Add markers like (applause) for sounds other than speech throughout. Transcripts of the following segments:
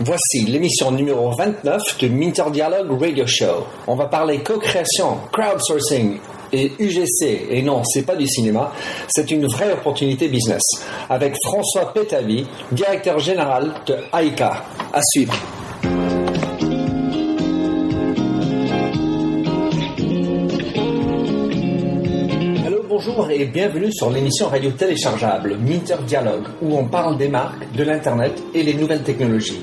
Voici l'émission numéro 29 de Minter Dialogue Radio Show. On va parler co-création, crowdsourcing et UGC. Et non, c'est pas du cinéma, c'est une vraie opportunité business. Avec François Pétavi, directeur général de AICA. À suivre. Bonjour et bienvenue sur l'émission radio téléchargeable Minter Dialogue où on parle des marques, de l'Internet et les nouvelles technologies.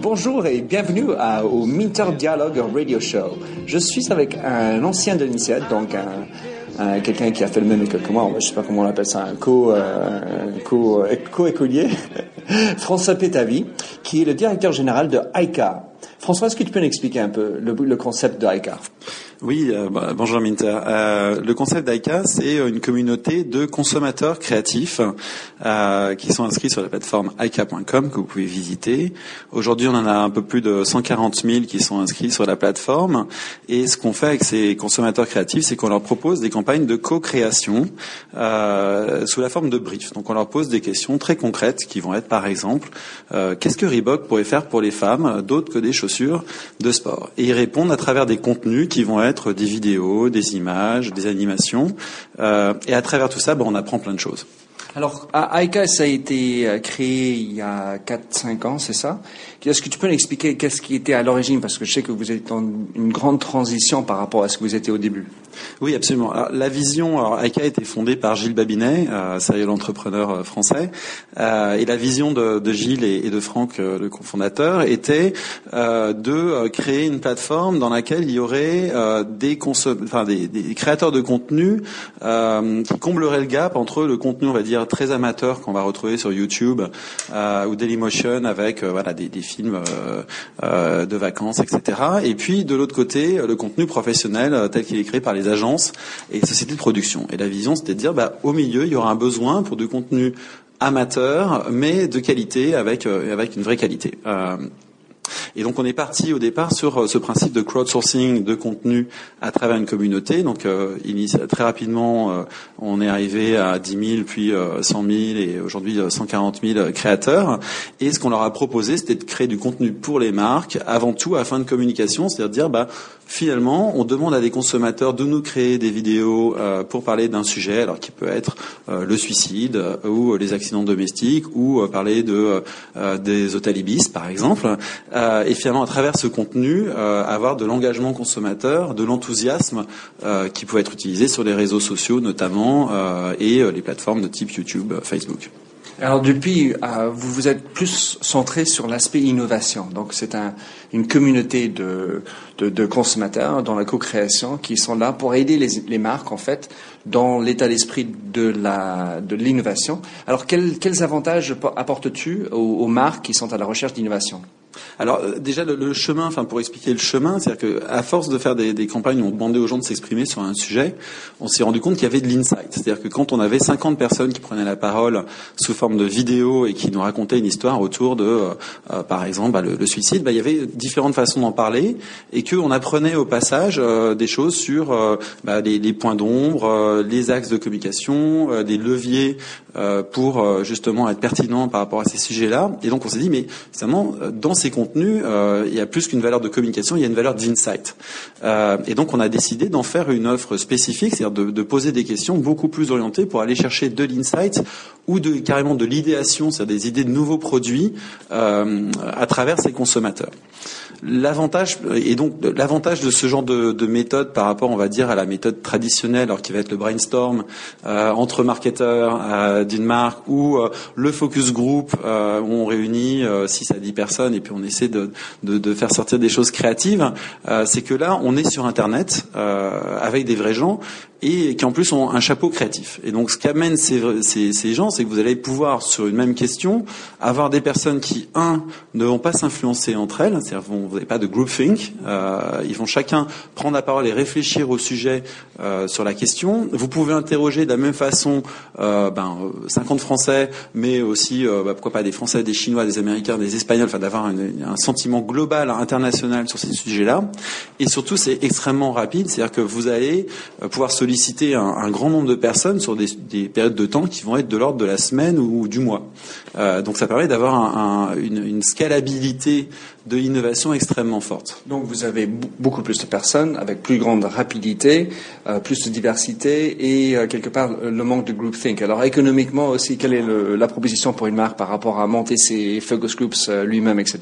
Bonjour et bienvenue au Minter Dialogue Radio Show. Je suis avec un ancien de l'INSEAD, donc un, un- quelqu'un qui a fait le même école que moi, je sais pas comment on appelle ça, un co, euh, co, euh, co-écolier, (laughs) François Pétavi, qui est le directeur général de ICA. François, est-ce que tu peux nous expliquer un peu le, le concept de ICA Oui, euh, bah, bonjour Minter. Euh, le concept d'ICA, c'est une communauté de consommateurs créatifs euh, qui sont inscrits sur la plateforme ica.com que vous pouvez visiter. Aujourd'hui, on en a un peu plus de 140 000 qui sont inscrits sur la plateforme. Et ce qu'on fait avec ces consommateurs créatifs, c'est qu'on leur propose des campagnes de co-création sous la forme de briefs. Donc, on leur pose des questions très concrètes qui vont être, par exemple, qu'est-ce que Reebok pourrait faire pour les femmes d'autre que des chaussures de sport? Et ils répondent à travers des contenus qui vont être des vidéos, des images, des animations. Euh, et à travers tout ça, ben, on apprend plein de choses. Alors, à ICA, ça a été euh, créé il y a 4-5 ans, c'est ça? Est-ce que tu peux nous expliquer qu'est-ce qui était à l'origine? Parce que je sais que vous êtes dans une grande transition par rapport à ce que vous étiez au début. Oui, absolument. La vision, alors, ICA a été fondée par Gilles Babinet, euh, serial entrepreneur euh, français, euh, et la vision de, Gilles et, de Franck, le cofondateur, était de créer une plateforme dans laquelle il y aurait des, des, créateurs de contenu qui comblerait le gap entre le contenu, on va dire, très amateur qu'on va retrouver sur YouTube euh, ou Dailymotion avec euh, voilà des, des films euh, euh, de vacances, etc. Et puis de l'autre côté, le contenu professionnel tel qu'il est créé par les agences et sociétés de production. Et la vision, c'était de dire, bah, au milieu, il y aura un besoin pour du contenu amateur, mais de qualité, avec avec une vraie qualité. Et donc on est parti au départ sur euh, ce principe de crowdsourcing de contenu à travers une communauté. Donc euh, très rapidement, euh, on est arrivé à 10 000, puis euh, 100 000 et aujourd'hui euh, 140 000 créateurs. Et ce qu'on leur a proposé, c'était de créer du contenu pour les marques, avant tout à fin de communication, c'est-à-dire dire, bah, finalement, on demande à des consommateurs de nous créer des vidéos pour parler d'un sujet, alors qui peut être le suicide ou les accidents domestiques ou parler de des hôtels ibis, par exemple. Euh, et finalement, à travers ce contenu, euh, avoir de l'engagement consommateur, de l'enthousiasme euh, qui peut être utilisé sur les réseaux sociaux notamment et les plateformes de type YouTube, Facebook. Alors depuis, vous vous êtes plus centré sur l'aspect innovation. Donc c'est un, une communauté de, consommateurs dans la co-création qui sont là pour aider les, marques en fait dans l'état d'esprit de l'innovation. Alors quels, avantages apportes-tu aux marques qui sont à la recherche d'innovation? Alors euh, déjà le, chemin, enfin pour expliquer le chemin, c'est-à-dire que à force de faire des, campagnes où on demandait aux gens de s'exprimer sur un sujet, on s'est rendu compte qu'il y avait de l'insight. C'est-à-dire que quand on avait 50 personnes qui prenaient la parole sous forme de vidéo et qui nous racontaient une histoire autour de, euh, euh, par exemple, bah, le, suicide, bah, il y avait différentes façons d'en parler et qu'on apprenait au passage des choses sur bah, les, les points d'ombre, les axes de communication, des leviers pour justement être pertinent par rapport à ces sujets-là. Et donc on s'est dit, mais finalement, dans ces contenus, euh, il y a plus qu'une valeur de communication, il y a une valeur d'insight. Euh, et donc on a décidé d'en faire une offre spécifique, c'est-à-dire de, poser des questions beaucoup plus orientées pour aller chercher de l'insight ou de carrément de l'idéation, c'est-à-dire des idées de nouveaux produits euh, à travers ces consommateurs. L'avantage et donc l'avantage de ce genre de, de, méthode par rapport, on va dire, à la méthode traditionnelle, alors qui va être le brainstorm euh, entre marketeurs euh, d'une marque ou euh, le focus group euh, où on réunit 6 à 10 personnes et puis on essaie de, faire sortir des choses créatives, c'est que là, on est sur Internet avec des vrais gens et qui en plus ont un chapeau créatif. Et donc ce qu'amènent ces, ces, gens, c'est que vous allez pouvoir sur une même question avoir des personnes qui un ne vont pas s'influencer entre elles, c'est-à-dire vous n'avez pas de groupthink, euh, ils vont chacun prendre la parole et réfléchir au sujet euh, sur la question. Vous pouvez interroger de la même façon euh, ben, 50 Français, mais aussi euh, bah, pourquoi pas des Français, des Chinois, des Américains, des Espagnols, enfin d'avoir un, sentiment global, international sur ces sujets-là. Et surtout c'est extrêmement rapide, c'est-à-dire que vous allez pouvoir solliciter solliciter un, un, grand nombre de personnes sur des, des, périodes de temps qui vont être de l'ordre de la semaine ou, du mois. Euh, donc ça permet d'avoir un, une, scalabilité de l'innovation extrêmement forte. Donc vous avez beaucoup plus de personnes avec plus grande rapidité, euh, plus de diversité et euh, quelque part le manque de groupthink. Alors économiquement aussi, quelle est la proposition pour une marque par rapport à monter ses focus groups lui-même, etc.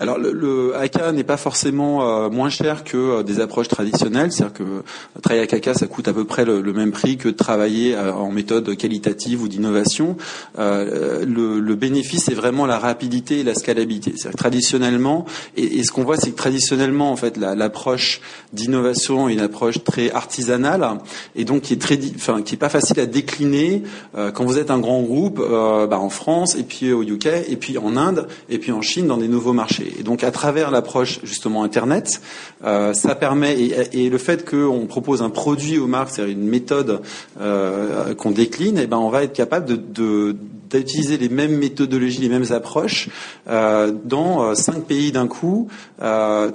Alors le, le AK n'est pas forcément euh, moins cher que euh, des approches traditionnelles, c'est-à-dire que euh, travailler avec AK ça coûte à peu près le, même prix que travailler en méthode qualitative ou d'innovation. Le, le, bénéfice est vraiment la rapidité et la scalabilité. C'est-à-dire traditionnellement, et, et, ce qu'on voit c'est que traditionnellement en fait l'approche d'innovation est une approche très artisanale et donc qui est très, enfin qui est pas facile à décliner quand vous êtes un grand groupe bah, en France et puis au UK et puis en Inde et puis en Chine dans des nouveaux marchés. Et donc à travers l'approche justement Internet, euh, ça permet et, le fait qu'on propose un produit aux marques, c'est-à-dire une méthode euh, qu'on décline, et eh ben on va être capable d'utiliser les mêmes méthodologies, les mêmes approches euh, dans cinq pays d'un coup,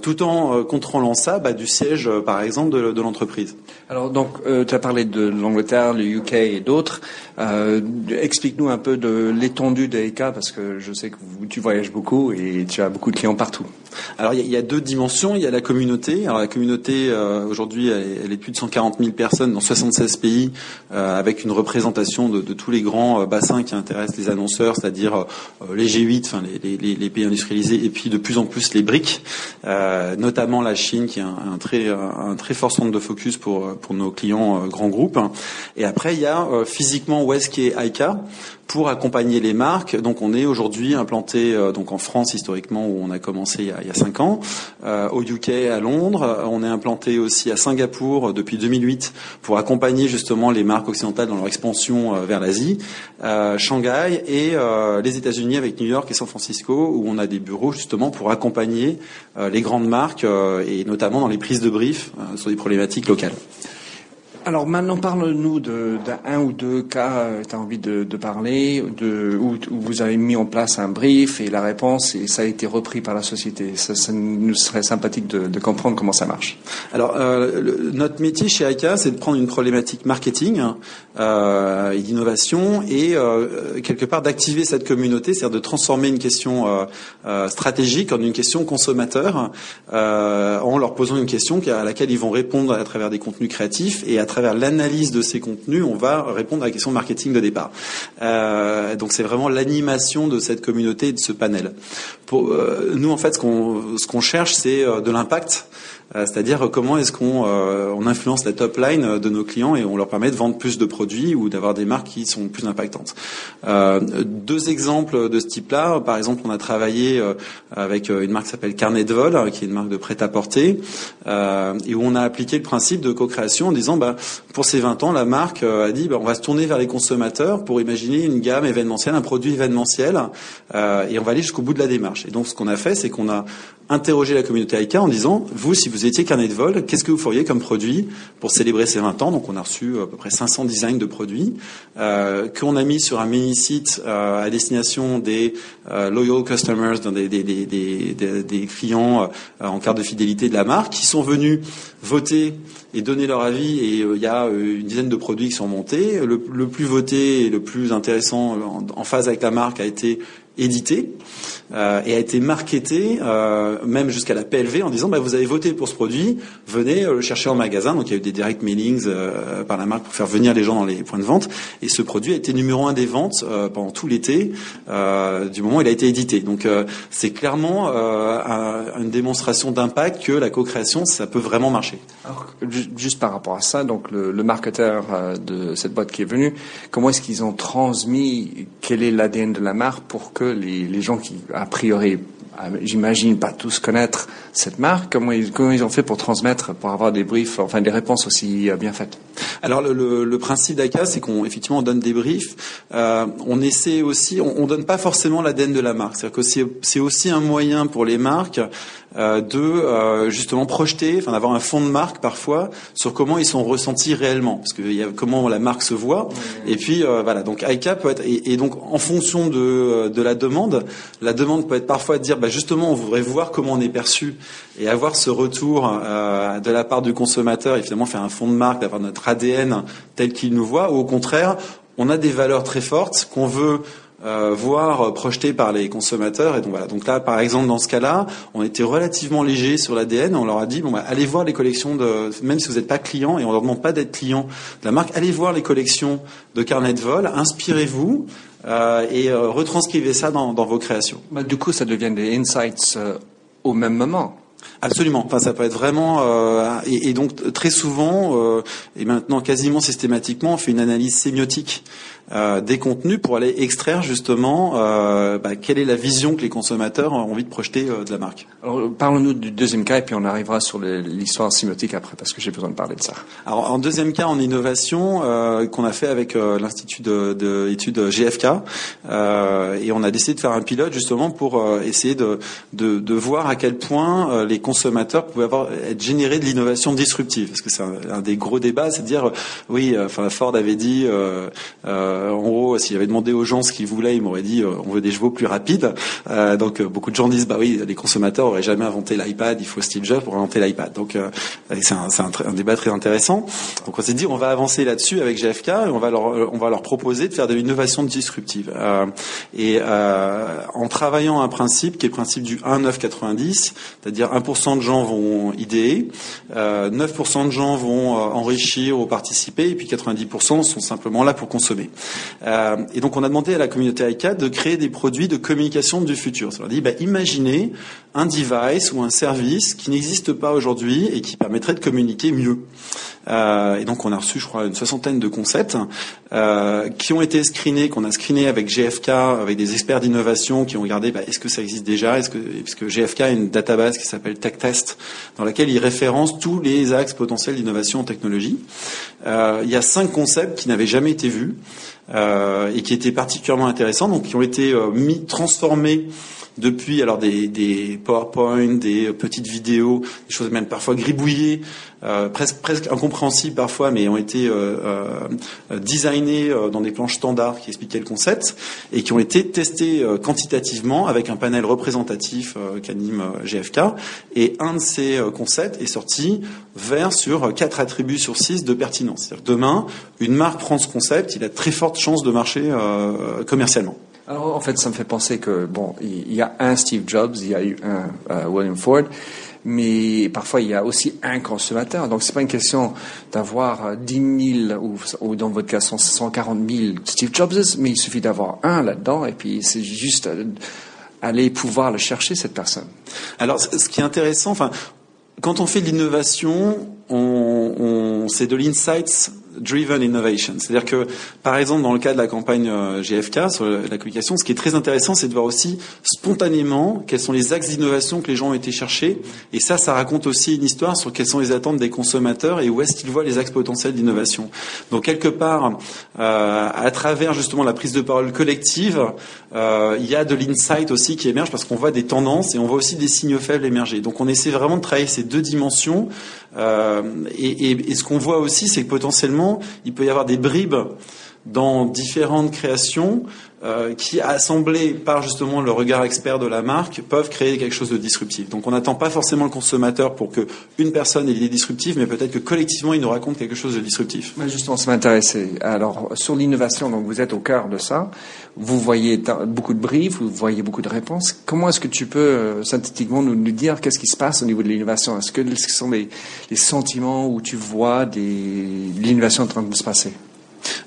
tout en contrôlant ça bah, du siège, par exemple, de l'entreprise. Alors donc, tu as parlé de l'Angleterre, le UK et d'autres. Explique-nous un peu de l'étendue des cas, parce que je sais que tu voyages beaucoup et tu as beaucoup de clients partout. Alors il y, a deux dimensions. Il y a la communauté. Alors la communauté aujourd'hui, elle, est plus de 140 000 personnes dans 76 pays, avec une représentation de, tous les grands bassins qui intéressent les annonceurs, c'est-à-dire euh, les G8, enfin les, pays industrialisés, et puis de plus en plus les BRIC, euh, notamment la Chine, qui très, un très fort centre de focus pour, pour nos clients euh, grands groupes. Et après, il y a physiquement où est-ce ICA pour accompagner les marques. Donc on est aujourd'hui implanté euh, donc en France historiquement où on a commencé il y a, il cinq ans, euh, au UK, à Londres. On est implanté aussi à Singapour depuis 2008 pour accompagner justement les marques occidentales dans leur expansion vers l'Asie, Shanghai et les États-Unis avec New York et San Francisco où on a des bureaux justement pour accompagner les grandes marques et notamment dans les prises de briefs sur des problématiques locales. Alors maintenant, parle-nous d'un ou deux cas, euh, tu as envie de, parler, de, où, vous avez mis en place un brief et la réponse, et ça a été repris par la société. Ça, nous serait sympathique de, comprendre comment ça marche. Alors, euh, notre métier chez ICA, c'est de prendre une problématique marketing euh, et d'innovation et quelque part d'activer cette communauté, c'est-à-dire de transformer une question stratégique en une question consommateur en leur posant une question à laquelle ils vont répondre à travers des contenus créatifs et à travers l'analyse de ces contenus, on va répondre à la question marketing de départ. Euh, donc c'est vraiment l'animation de cette communauté et de ce panel. Euh, nous, en fait, ce qu'on cherche, c'est euh, de l'impact c'est-à-dire comment est-ce qu'on euh, on influence la top line de nos clients et on leur permet de vendre plus de produits ou d'avoir des marques qui sont plus impactantes. Euh, deux exemples de ce type-là. Par exemple, on a travaillé avec une marque qui s'appelle Carnet de vol, qui est une marque de prêt-à-porter, et où on a appliqué le principe de co-création en disant, bah, pour ces 20 ans, la marque a dit, bah, on va se tourner vers les consommateurs pour imaginer une gamme événementielle, un produit événementiel, et on va aller jusqu'au bout de la démarche. Et donc, ce qu'on a fait, c'est qu'on a interrogé la communauté ICA en disant, vous, si vous étiez carnet de vol, qu'est-ce que vous feriez comme produit pour célébrer ces 20 ans? Donc on a reçu à peu près 500 designs de produits euh, qu'on a mis sur un mini-site euh, à destination des euh, loyal customers, des, des, des, des clients euh, en carte de fidélité de la marque, qui sont venus voter et donner leur avis. Et euh, il y a une dizaine de produits qui sont montés. Le, plus voté et le plus intéressant en phase avec la marque a été édité euh, et a été marketé euh, même jusqu'à la PLV en disant bah, vous avez voté pour ce produit, venez euh, le chercher en magasin. Donc il y a eu des direct mailings par la marque pour faire venir les gens dans les points de vente. Et ce produit a été numéro un des ventes pendant tout l'été du moment où il a été édité. Donc c'est clairement un, une démonstration d'impact que la co-création ça peut vraiment marcher. Juste par rapport à ça, donc le, le marketeur de cette boîte qui est venu, comment est-ce qu'ils ont transmis quel est l'ADN de la marque pour que les, les gens qui a priori j'imagine pas tous connaître cette marque. Comment ils, comment ils ont fait pour transmettre, pour avoir des briefs, enfin des réponses aussi bien faites Alors le, le, le principe d'ACA, c'est qu'on effectivement on donne des briefs. Euh, on essaie aussi, on, on donne pas forcément l'ADN de la marque. C'est-à-dire que c'est aussi un moyen pour les marques euh, de euh, justement projeter, enfin d'avoir un fond de marque parfois sur comment ils sont ressentis réellement, parce que y a comment la marque se voit. Et puis euh, voilà, donc ICA peut être et, donc en fonction de, de la demande, la demande peut être parfois de dire bah justement on voudrait voir comment on est perçu et avoir ce retour de la part du consommateur et finalement faire un fond de marque, d'avoir notre ADN tel qu'il nous voit, ou au contraire on a des valeurs très fortes qu'on veut euh, voire projeté par les consommateurs. Et donc voilà. Donc là, par exemple, dans ce cas-là, on était relativement léger sur l'ADN. On leur a dit bon, bah, allez voir les collections même si vous n'êtes pas client, et on leur demande pas d'être client de la marque, allez voir les collections de carnet de vol, inspirez-vous. Euh, et euh, retranscrivez ça dans, dans vos créations. Bah, du coup, ça devient des insights euh, au même moment. Absolument. Enfin, ça peut être vraiment euh, et, et, donc très souvent euh, et maintenant quasiment systématiquement, on fait une analyse sémiotique euh, des contenus pour aller extraire justement euh, bah, quelle est la vision que les consommateurs ont envie de projeter euh, de la marque. Alors parlons-nous du deuxième cas et puis on arrivera sur l'histoire sémiotique après parce que j'ai besoin de parler de ça. Alors en deuxième cas en innovation qu'on a fait avec l'institut d'études de, GFK et on a décidé de faire un pilote justement pour essayer de, de, de, voir à quel point les consommateurs pouvaient avoir être générés de l'innovation disruptive parce que c'est un, un, des gros débats, c'est de dire oui, enfin Ford avait dit euh, en gros, s'il avait demandé aux gens ce qu'ils voulaient, ils m'auraient dit euh, on veut des chevaux plus rapides. Euh, donc beaucoup de gens disent bah oui, les consommateurs auraient jamais inventé l'iPad, il faut Steve Jobs pour inventer l'iPad. Donc c'est un, débat très intéressant. Donc on s'est dit on va avancer là-dessus avec GFK et on va leur on va leur proposer de faire de l'innovation disruptive. et en travaillant un principe qui est le principe du 1-9-90, c'est-à-dire 1% de gens vont idéer, 9% de gens vont enrichir ou participer, et puis 90% sont simplement là pour consommer. Euh, et donc on a demandé à la communauté ICAD de créer des produits de communication du futur. Ça leur dit, bah, imaginez un device ou un service qui n'existe pas aujourd'hui et qui permettrait de communiquer mieux. Euh, et donc on a reçu, je crois, une soixantaine de concepts euh, qui ont été screenés, qu'on a screenés avec GFK, avec des experts d'innovation qui ont regardé bah, est-ce que ça existe déjà, est-ce que parce que GFK a une database qui s'appelle TechTest, dans laquelle il référence tous les axes potentiels d'innovation en technologie. Il y a cinq concepts qui n'avaient jamais été vus euh, et qui étaient particulièrement intéressants, donc qui ont été euh, mis transformés depuis alors des, des PowerPoint, des petites vidéos, des choses même parfois gribouillées, euh, presque, presque incompréhensibles parfois, mais ont été euh, euh, designées euh, dans des planches standards qui expliquaient le concept et qui ont été testées euh, quantitativement avec un panel représentatif qu'anime GFK. Et un de ces concepts est sorti vers sur quatre attributs sur six de pertinence. Demain, une marque prend ce concept, il a très forte chance de marcher commercialement. Alors en fait, ça me fait penser que bon, il y a un Steve Jobs, il y a eu un William Ford, mais parfois il y a aussi un consommateur. Donc c'est pas une question d'avoir 10 000 ou, ou, dans votre cas 140 000 Steve Jobs, mais il suffit d'avoir un là-dedans et puis c'est juste euh, aller pouvoir le chercher cette personne. Alors ce qui est intéressant, enfin quand on fait de l'innovation, on, on c'est de l'insights driven innovation. C'est-à-dire que, par exemple, dans le cas de la campagne euh, GFK sur la communication, ce qui est très intéressant, c'est de voir aussi spontanément quels sont les axes d'innovation que les gens ont été cherchés. Et ça, ça raconte aussi une histoire sur quelles sont les attentes des consommateurs et où est-ce qu'ils voient les axes potentiels d'innovation. Donc, quelque part, euh, à travers justement la prise de parole collective, euh, il y a de l'insight aussi qui émerge parce qu'on voit des tendances et on voit aussi des signaux faibles émerger. Donc, on essaie vraiment de travailler ces deux dimensions. Euh, et, ce qu'on voit aussi, c'est que potentiellement il peut y avoir des bribes dans différentes créations euh, qui, assemblées par justement le regard expert de la marque, peuvent créer quelque chose de disruptif. Donc on n'attend pas forcément le consommateur pour que une personne ait l'idée disruptive, mais peut-être que collectivement il nous raconte quelque chose de disruptif. Justement, ça m'intéressait. Alors sur l'innovation, donc vous êtes au cœur de ça. Vous voyez beaucoup de briefs, vous voyez beaucoup de réponses. Comment est-ce que tu peux euh, synthétiquement nous, dire qu'est-ce qui se passe au niveau de l'innovation? Est-ce que ce sont les, sentiments où tu vois l'innovation en train de se passer?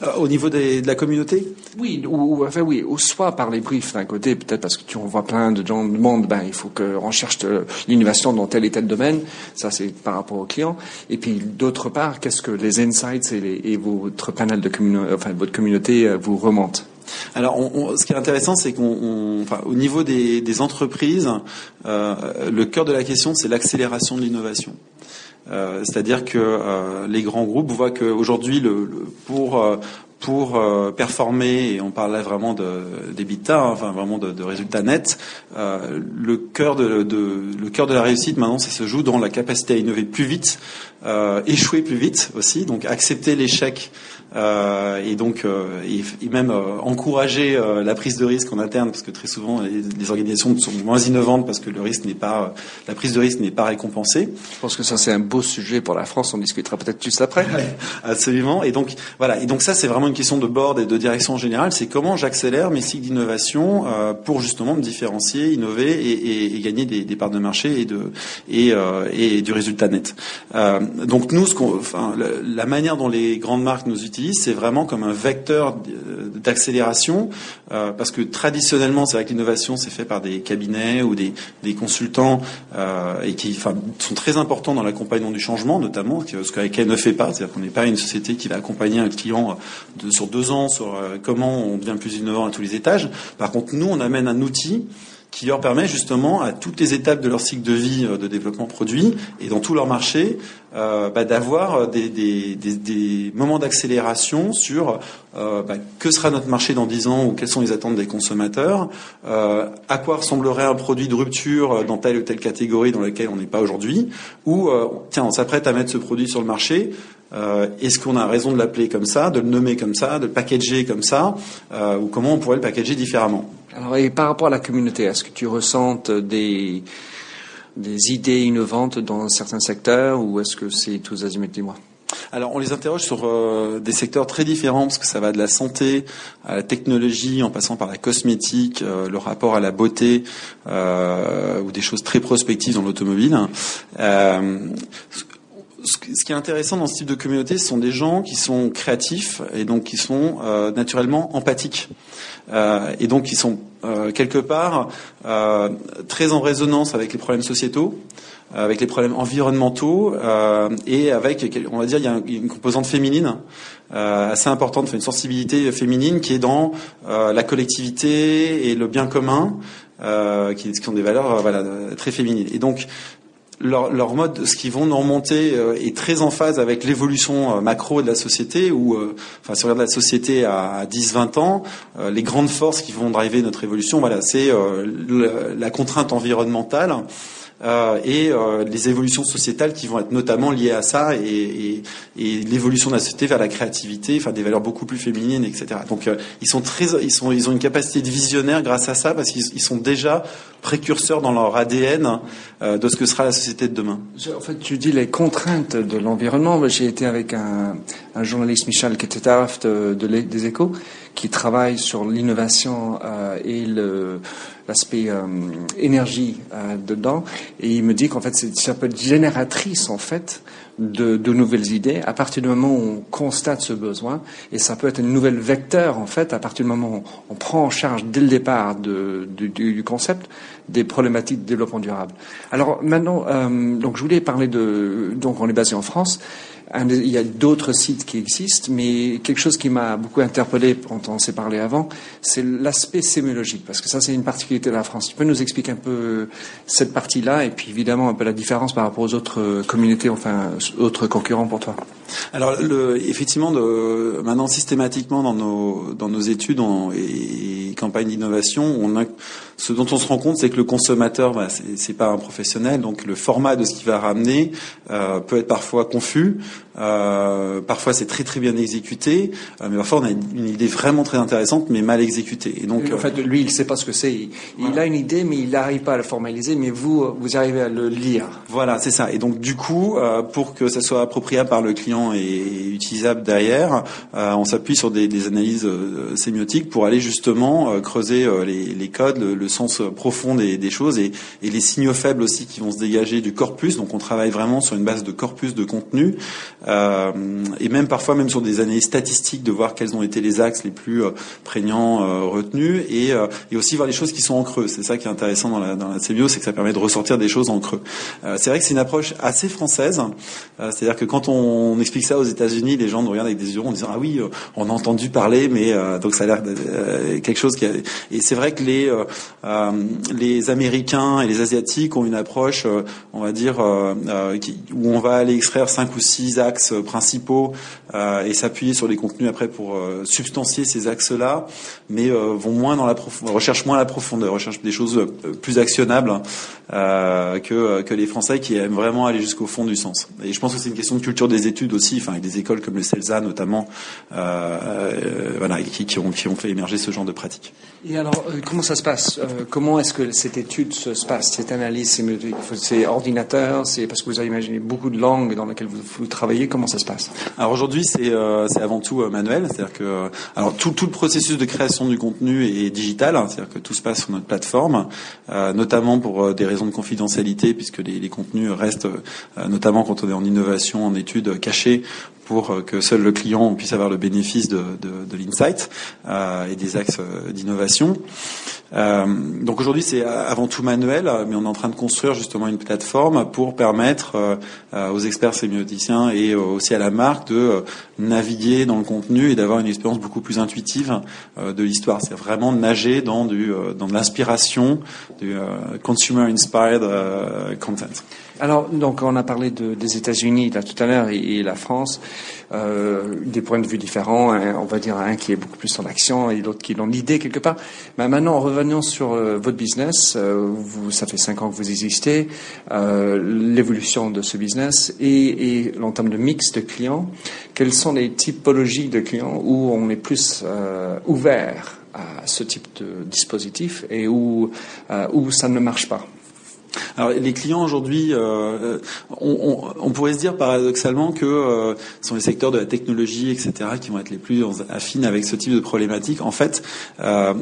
Euh, au niveau des, de la communauté Oui, ou, enfin oui, ou soit par les briefs d'un côté, peut-être parce que tu vois plein de gens demandent, ben il faut qu'on cherche l'innovation dans tel et tel domaine. Ça c'est par rapport aux clients. Et puis d'autre part, qu'est-ce que les insights et, les, et votre panel de communauté, enfin votre communauté euh, vous remontent Alors, on, ce qui est intéressant, c'est qu'on, enfin, au niveau des, des entreprises, euh, le cœur de la question, c'est l'accélération de l'innovation. Euh, C'est-à-dire que euh, les grands groupes voient qu'aujourd'hui, le, le, pour pour euh, performer, et on parlait vraiment de d'EBITDA, hein, enfin vraiment de, de, résultats nets, euh, le cœur de, de, le cœur de la réussite maintenant, ça se joue dans la capacité à innover plus vite, euh, échouer plus vite aussi, donc accepter l'échec euh, et donc euh, et, même euh, encourager euh, la prise de risque en interne parce que très souvent les, les, organisations sont moins innovantes parce que le risque n'est pas la prise de risque n'est pas récompensée. Je pense que ça c'est un beau sujet pour la France, on discutera peut-être juste après. (laughs) absolument. Et donc voilà, et donc ça c'est vraiment une question de board et de direction en général, c'est comment j'accélère mes cycles d'innovation euh, pour justement me différencier, innover et, gagner des, des, parts de marché et de et, du résultat net. donc nous ce qu'on enfin la, la manière dont les grandes marques nous utilisent c'est vraiment comme un vecteur d'accélération, euh, parce que traditionnellement, c'est vrai que l'innovation, c'est fait par des cabinets ou des, consultants, euh, et qui sont très importants dans l'accompagnement du changement, notamment, ce qu'IKEA ne fait pas, c'est-à-dire qu'on n'est pas une société qui va accompagner un client de, sur deux ans sur euh, comment on devient plus innovant à tous les étages. Par contre, nous, on amène un outil qui leur permet justement à toutes les étapes de leur cycle de vie euh, de développement produit et dans tout leur marché euh, bah, d'avoir des, des, des, des, moments d'accélération sur euh, bah, que sera notre marché dans 10 ans ou quelles sont les attentes des consommateurs, euh, à quoi ressemblerait un produit de rupture dans telle ou telle catégorie dans laquelle on n'est pas aujourd'hui, ou euh, tiens on s'apprête à mettre ce produit sur le marché, euh, Est-ce qu'on a raison de l'appeler comme ça, de le nommer comme ça, de le packager comme ça, euh, ou comment on pourrait le packager différemment? Alors, et par rapport à la communauté, est-ce que tu ressentes des, des idées innovantes dans certains secteurs, ou est-ce que c'est tous azimuts Dis-moi. Alors on les interroge sur euh, des secteurs très différents parce que ça va de la santé à la technologie en passant par la cosmétique, euh, le rapport à la beauté euh, ou des choses très prospectives dans l'automobile. Euh, ce qui est intéressant dans ce type de communauté, ce sont des gens qui sont créatifs et donc qui sont euh, naturellement empathiques. Euh, et donc qui sont euh, quelque part euh, très en résonance avec les problèmes sociétaux, avec les problèmes environnementaux euh, et avec, on va dire, il y a une composante féminine assez importante, une sensibilité féminine qui est dans la collectivité et le bien commun. Euh, qui, qui, ont des valeurs euh, voilà, très féminines. Et donc, leur, leur, mode, ce qu'ils vont nous remonter, euh, est très en phase avec l'évolution euh, macro de la société. Où, euh, enfin, si on regarde la société à, 10-20 ans, euh, les grandes forces qui vont driver notre évolution, voilà, c'est la contrainte environnementale. Euh, et euh, les évolutions sociétales qui vont être notamment liées à ça et, et, et l'évolution de la société vers la créativité, enfin des valeurs beaucoup plus féminines, etc. Donc euh, ils sont très, ils sont, ils ont une capacité de visionnaire grâce à ça parce qu'ils sont déjà précurseurs dans leur ADN euh, de ce que sera la société de demain. En fait, tu dis les contraintes de l'environnement. J'ai été avec un, un, journaliste, Michel Ketetaft, de, de, des Échos, qui travaille sur l'innovation euh, et l'aspect euh, énergie euh, dedans. Et il me dit qu'en fait, ça peut être génératrice en fait de, de, nouvelles idées à partir du moment où on constate ce besoin. Et ça peut être une nouvelle vecteur en fait à partir du moment où on prend en charge dès le départ de, du, du, concept des problématiques de développement durable. Alors maintenant, euh, donc je voulais parler de donc on est basé en France il y a d'autres sites qui existent, mais quelque chose qui m'a beaucoup interpellé quand on s'est parlé avant, c'est l'aspect sémiologique, parce que ça c'est une particularité de la France. Tu peux nous expliquer un peu cette partie-là, et puis évidemment un peu la différence par rapport aux autres communautés, enfin autres concurrents pour toi? Alors le, effectivement, de, maintenant systématiquement dans nos, dans nos études et campagnes d'innovation, on a ce dont on se rend compte, c'est que le consommateur, bah, c'est pas un professionnel, donc le format de ce qu'il va ramener euh, peut être parfois confus. Euh, parfois, c'est très très bien exécuté, euh, mais parfois on a une idée vraiment très intéressante, mais mal exécutée. Et donc, en fait, lui, il sait pas ce que c'est. Il, voilà. a une idée, mais il n'arrive pas à la formaliser. Mais vous, vous arrivez à le lire. Voilà, c'est ça. Et donc, du coup, euh, pour que ça soit appropriable par le client et utilisable derrière, euh, on s'appuie sur des, des analyses euh, sémiotiques pour aller justement creuser les, les, codes, le, le, sens profond des, des choses et, et, les signaux faibles aussi qui vont se dégager du corpus. Donc, on travaille vraiment sur une base de corpus de contenu. Et même parfois même sur des analyses statistiques de voir quels ont été les axes les plus prégnants retenus et, aussi voir les choses qui sont en creux. C'est ça qui est intéressant dans la, dans c'est que ça permet de ressortir des choses en creux. c'est vrai que c'est une approche assez française, c'est-à-dire que quand on, explique ça aux États-Unis, les gens nous regardent avec des yeux en disant ah oui, on a entendu parler, mais donc ça a l'air quelque chose qui a... et c'est vrai que les Américains et les Asiatiques ont une approche, euh, on va dire, euh, euh, où on va aller extraire cinq ou six axes principaux et s'appuyer sur les contenus après pour substancier ces axes-là, mais vont moins dans la recherchent moins la profondeur, recherchent des choses plus actionnables que que les Français qui aiment vraiment aller jusqu'au fond du sens. Et je pense que c'est une question de culture des études aussi, enfin avec des écoles comme le CELSA notamment, voilà, qui, qui, ont qui ont fait émerger ce genre de pratiques. Et alors, comment ça se passe Comment est-ce que cette étude se passe Cette analyse, c'est ordinateur, c'est parce que vous avez imaginé beaucoup de langues dans lesquelles vous, travaillez. Comment ça se passe? Alors aujourd'hui, c'est euh, avant tout euh, manuel, c'est-à-dire que euh, alors tout, tout, le processus de création du contenu est digital, hein, c'est-à-dire que tout se passe sur notre plateforme, notamment pour des raisons de confidentialité, puisque les, les contenus restent, notamment quand on est en innovation, en études, cachés pour que seul le client puisse avoir le bénéfice de, de, de l'insight et des axes d'innovation. Euh, donc aujourd'hui c'est avant tout manuel, mais on est en train de construire justement une plateforme pour permettre euh, aux experts sémioticiens et aussi à la marque de naviguer dans le contenu et d'avoir une expérience beaucoup plus intuitive euh, de l'histoire. C'est vraiment nager dans du dans l'inspiration, du consumer inspired content. Alors, donc, on a parlé de, des États-Unis là tout à l'heure et, la France, euh, des points de vue différents. on va dire un qui est beaucoup plus en action et l'autre qui est dans l'idée quelque part. Mais maintenant, revenons sur euh, votre business. Euh, vous, ça fait cinq ans que vous existez. Euh, l'évolution de ce business et, et en termes de mix de clients, quelles sont les typologies de clients où on est plus ouvert à ce type de dispositif et où, où ça ne marche pas? Alors les clients aujourd'hui, euh, on, on, pourrait se dire paradoxalement que euh, ce sont les secteurs de la technologie, etc., qui vont être les plus affines avec ce type de problématique. En fait, euh,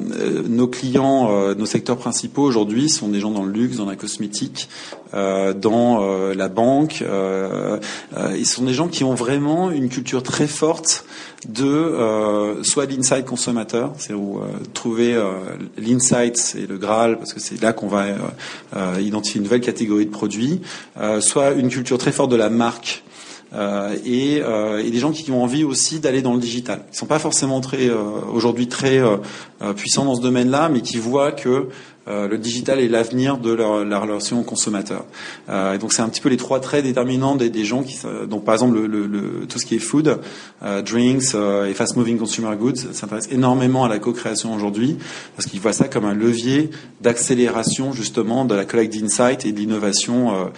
nos clients, euh, nos secteurs principaux aujourd'hui sont des gens dans le luxe, dans la cosmétique, euh, dans euh, la banque. ils sont des gens qui ont vraiment une culture très forte de soit l'insight consommateur, c'est où trouver l'insight et le Graal, parce que c'est là qu'on va identifier une nouvelle catégorie de produits, soit une culture très forte de la marque. Euh, et, euh, et, des gens qui ont envie aussi d'aller dans le digital. Ils sont pas forcément très aujourd'hui très puissants dans ce domaine-là, mais qui voient que euh, le digital est l'avenir de leur, la relation consommateur. Euh, et donc c'est un petit peu les trois traits déterminants des, des gens qui, donc par exemple le, le, tout ce qui est food, euh, drinks et fast moving consumer goods s'intéresse énormément à la co-création aujourd'hui parce qu'ils voient ça comme un levier d'accélération justement de la collecte d'insight et d'innovation,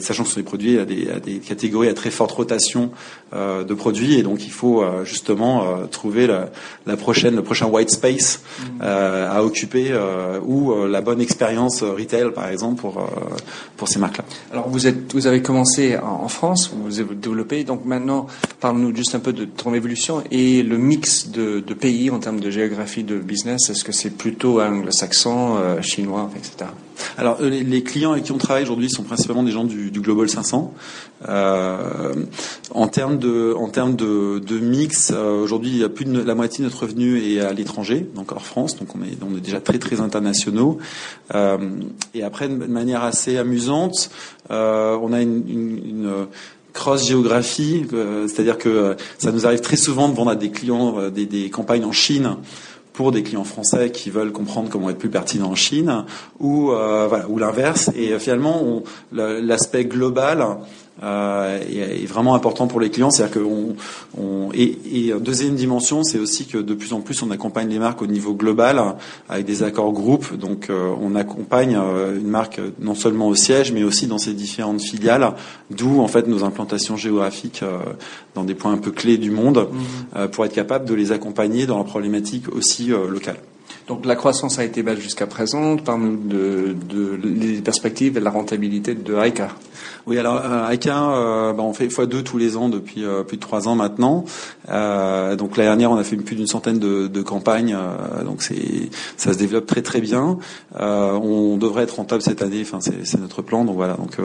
sachant que ce sont des produits à des, à des catégories à très forte rotation de produits et donc il faut justement trouver la, la, prochaine, le prochain white space mmh. à occuper où la bonne expérience euh, retail, par exemple, pour, euh, pour ces marques-là. Alors, vous, êtes, vous avez commencé en, France, vous avez développé, donc maintenant, parle-nous juste un peu de ton évolution et le mix de, pays en termes de géographie de business. Est-ce que c'est plutôt anglo-saxon, euh, chinois, etc. Alors, les, clients avec qui on travaille aujourd'hui sont principalement des gens du, Global 500. en termes de, en termes de, mix, aujourd'hui, il y a plus de la moitié de notre revenu est à l'étranger, donc hors France, donc on est, on est déjà très très internationaux. Euh, et après, de manière assez amusante, euh, on a une, une, cross géographie, euh, c'est-à-dire que ça nous arrive très souvent de vendre à des clients des, des, campagnes en Chine pour des clients français qui veulent comprendre comment être plus pertinent en Chine, ou voilà, ou l'inverse. Et finalement, l'aspect global euh, est, vraiment important pour les clients. C'est-à-dire que on, et, et, deuxième dimension, c'est aussi que de plus en plus on accompagne les marques au niveau global avec des accords groupes. Donc euh, on accompagne euh, une marque non seulement au siège, mais aussi dans ses différentes filiales. D'où en fait nos implantations géographiques euh, dans des points un peu clés du monde mmh. pour être capable de les accompagner dans leurs problématiques aussi locales. Donc la croissance a été belle jusqu'à présent. Parle-nous de, les perspectives et de la rentabilité de Aika. Oui, alors euh, Aika, euh, bah, on fait x2 tous les ans depuis euh, plus de trois ans maintenant. Donc l'année dernière, on a fait plus d'une centaine de, campagnes. donc c'est ça se développe très très bien. on devrait être rentable cette année. Enfin, c'est notre plan. Donc voilà. Donc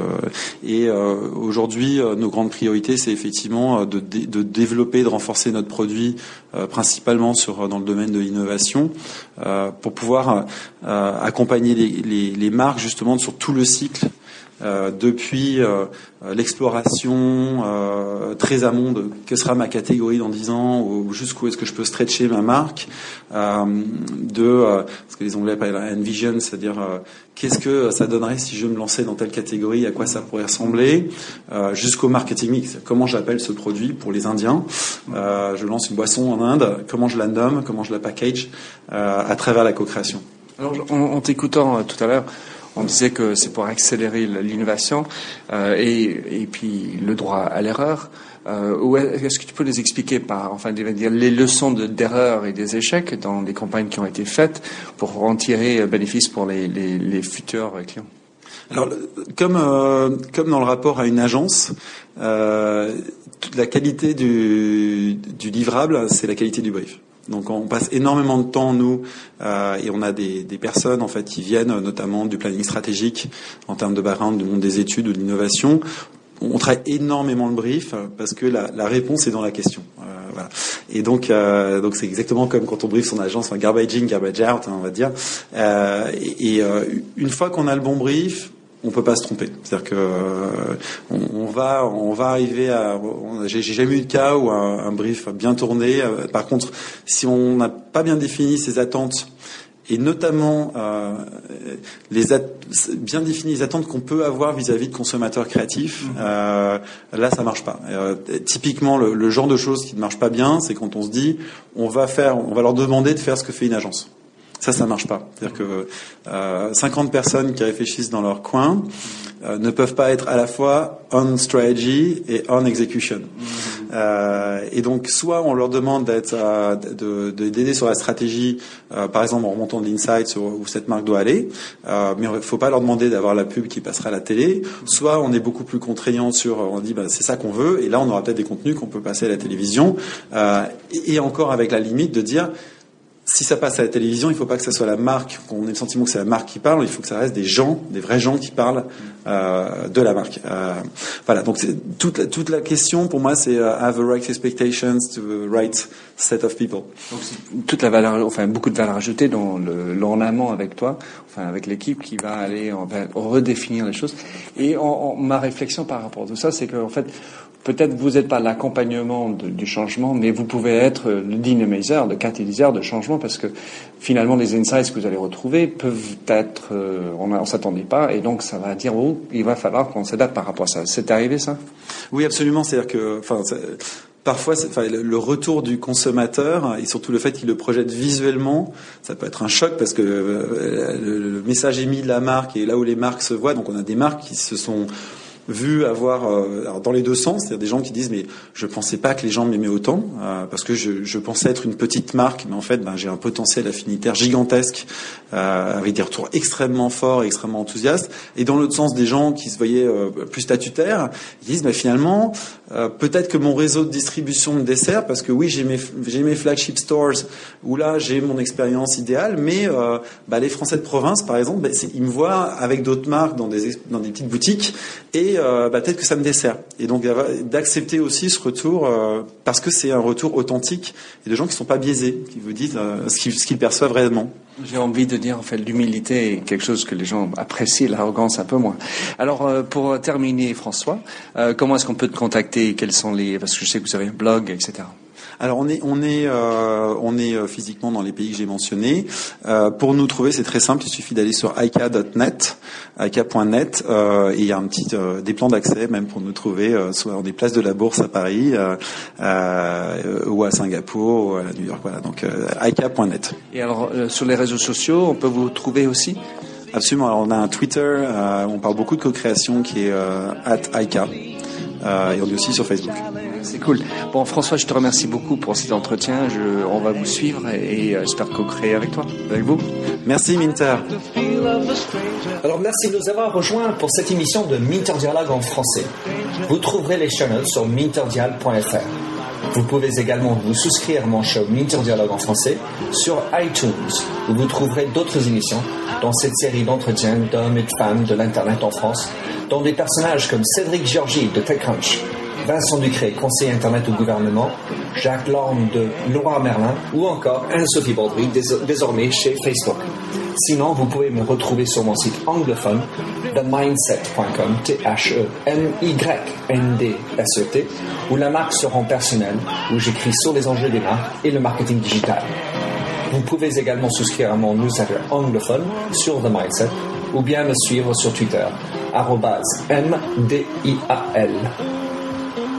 et aujourd'hui, nos grandes priorités, c'est effectivement de, de, développer, de renforcer notre produit, principalement sur dans le domaine de l'innovation. Pour pouvoir euh, accompagner les, marques justement sur tout le cycle euh, depuis euh, l'exploration euh, très amont de que sera ma catégorie dans 10 ans jusqu'où est-ce que je peux stretcher ma marque de ce que les Anglais appellent envision, c'est-à-dire qu'est-ce que ça donnerait si je me lançais dans telle catégorie, à quoi ça pourrait ressembler, jusqu'au marketing mix, comment j'appelle ce produit pour les Indiens. je lance une boisson en Inde, comment je la nomme, comment je la package à travers la co-création. Alors, en, en t'écoutant tout à l'heure, on disait que c'est pour accélérer l'innovation euh, et, puis le droit à l'erreur. Euh, est-ce que tu peux nous expliquer par, enfin, les leçons d'erreur et des échecs dans les campagnes qui ont été faites pour en tirer bénéfice pour les, futurs clients? Alors, comme euh, comme dans le rapport à une agence, la qualité du livrable, c'est la qualité du brief. Donc on passe énormément de temps nous euh, et on a des, personnes en fait qui viennent notamment du planning stratégique en termes de background du monde des études ou de l'innovation. On travaille énormément le brief parce que la, réponse est dans la question. Euh, voilà. Et donc euh, donc c'est exactement comme quand on brief son agence, enfin garbage in, garbage out, hein, on va dire. et, et une fois qu'on a le bon brief, on peut pas se tromper. C'est-à-dire que euh, on, va on va arriver à. J'ai jamais eu de cas où un, brief bien tourné. Euh, par contre, si on n'a pas bien défini ses attentes et notamment euh, les bien défini les attentes qu'on peut avoir vis-à-vis de consommateurs créatifs, mmh. là ça marche pas. typiquement, le, le, genre de choses qui ne marche pas bien, c'est quand on se dit on va faire, on va leur demander de faire ce que fait une agence. Ça, ça marche pas. C'est-à-dire que euh, 50 personnes qui réfléchissent dans leur coin euh, ne peuvent pas être à la fois on strategy et on execution. Euh, et donc, soit on leur demande d'être euh, d'aider sur la stratégie, euh, par exemple en remontant de l'insight sur où cette marque doit aller, euh, mais il faut pas leur demander d'avoir la pub qui passera à la télé. Soit on est beaucoup plus contraignant sur, on dit bah, c'est ça qu'on veut, et là on aura peut-être des contenus qu'on peut passer à la télévision, et, et encore avec la limite de dire si ça passe à la télévision, il ne faut pas que ce soit la marque, qu'on ait le sentiment que c'est la marque qui parle, il faut que ça reste des gens, des vrais gens qui parlent euh, de la marque. Euh, voilà, donc toute la, toute la question pour moi, c'est uh, have the right expectations to the right set of people. Donc toute la valeur, enfin beaucoup de valeur ajoutée dans le, en amont avec toi, enfin avec l'équipe qui va aller en, redéfinir les choses. Et en, ma réflexion par rapport à tout ça, c'est qu'en fait, peut-être vous n'êtes pas l'accompagnement du changement, mais vous pouvez être le dynamiseur, le catalyseur de changement, parce que finalement les insights que vous allez retrouver peuvent être, euh, on ne s'attendait pas, et donc ça va dire, oh, il va falloir qu'on s'adapte par rapport à ça. C'est arrivé ça? Oui, absolument. C'est-à-dire que, enfin, parfois, enfin, le retour du consommateur et surtout le fait qu'il le projette visuellement, ça peut être un choc parce que euh, le, message émis de la marque et là où les marques se voient, donc on a des marques qui se sont vu avoir euh, dans les deux sens, c'est-à-dire des gens qui disent mais je pensais pas que les gens m'aimaient autant euh, parce que je, pensais être une petite marque, mais en fait ben, j'ai un potentiel affinitaire gigantesque euh, avec des retours extrêmement forts, extrêmement enthousiastes. Et dans l'autre sens, des gens qui se voyaient plus statutaires, ils disent mais finalement peut-être que mon réseau de distribution me dessert parce que oui j'ai mes flagship stores où là j'ai mon expérience idéale, mais bah, les Français de province par exemple, ben, ils me voient avec d'autres marques dans des dans des petites boutiques et euh, bah, peut-être que ça me dessert. Et donc d'accepter aussi ce retour euh, parce que c'est un retour authentique et de gens qui ne sont pas biaisés, qui vous disent euh, ce qu'ils perçoivent réellement. J'ai envie de dire en fait l'humilité est quelque chose que les gens apprécient, l'arrogance un peu moins. Alors pour terminer, François, comment est-ce qu'on peut te contacter? Quels sont les parce que je sais que vous avez un blog, etc. Alors on est on est euh, on est euh, physiquement dans les pays que j'ai mentionnés. Euh, pour nous trouver, c'est très simple. Il suffit d'aller sur ica.net, ica.net, et il y a un petit des plans d'accès même pour nous trouver, soit dans des places de la bourse à Paris ou à Singapour ou à New York. Voilà. Donc ica.net. Et alors sur les réseaux sociaux, on peut vous trouver aussi? Absolument. Alors, on a un Twitter, on parle beaucoup de co-création qui est at ICA. Et on est aussi sur Facebook. C'est cool. Bon, François, je te remercie beaucoup pour cet entretien. Je, on va vous suivre et, et euh, j'espère co-créer avec toi, avec vous. Merci Minter. Alors merci de nous avoir rejoints pour cette émission de Minter Dialogue en français. Vous trouverez les channels sur minterdial.fr. Vous pouvez également vous souscrire à mon show Minter Dialogue en français sur iTunes, où vous trouverez d'autres émissions dans cette série d'entretiens d'hommes et de femmes de l'Internet en France, dont des personnages comme Cédric Georgie de TechCrunch, Vincent Ducré, conseiller Internet au gouvernement, Jacques Lorme de Laura Merlin ou encore Anne-Sophie Baudry, dés- désormais chez Facebook. Sinon, vous pouvez me retrouver sur mon site anglophone, themindset.com, T-H-E-M-Y-N-D-S-E-T, où la marque se rend personnelle, où j'écris sur les enjeux des marques et le marketing digital. Vous pouvez également souscrire à mon newsletter anglophone sur The Mindset ou bien me suivre sur Twitter, M-D-I-A-L.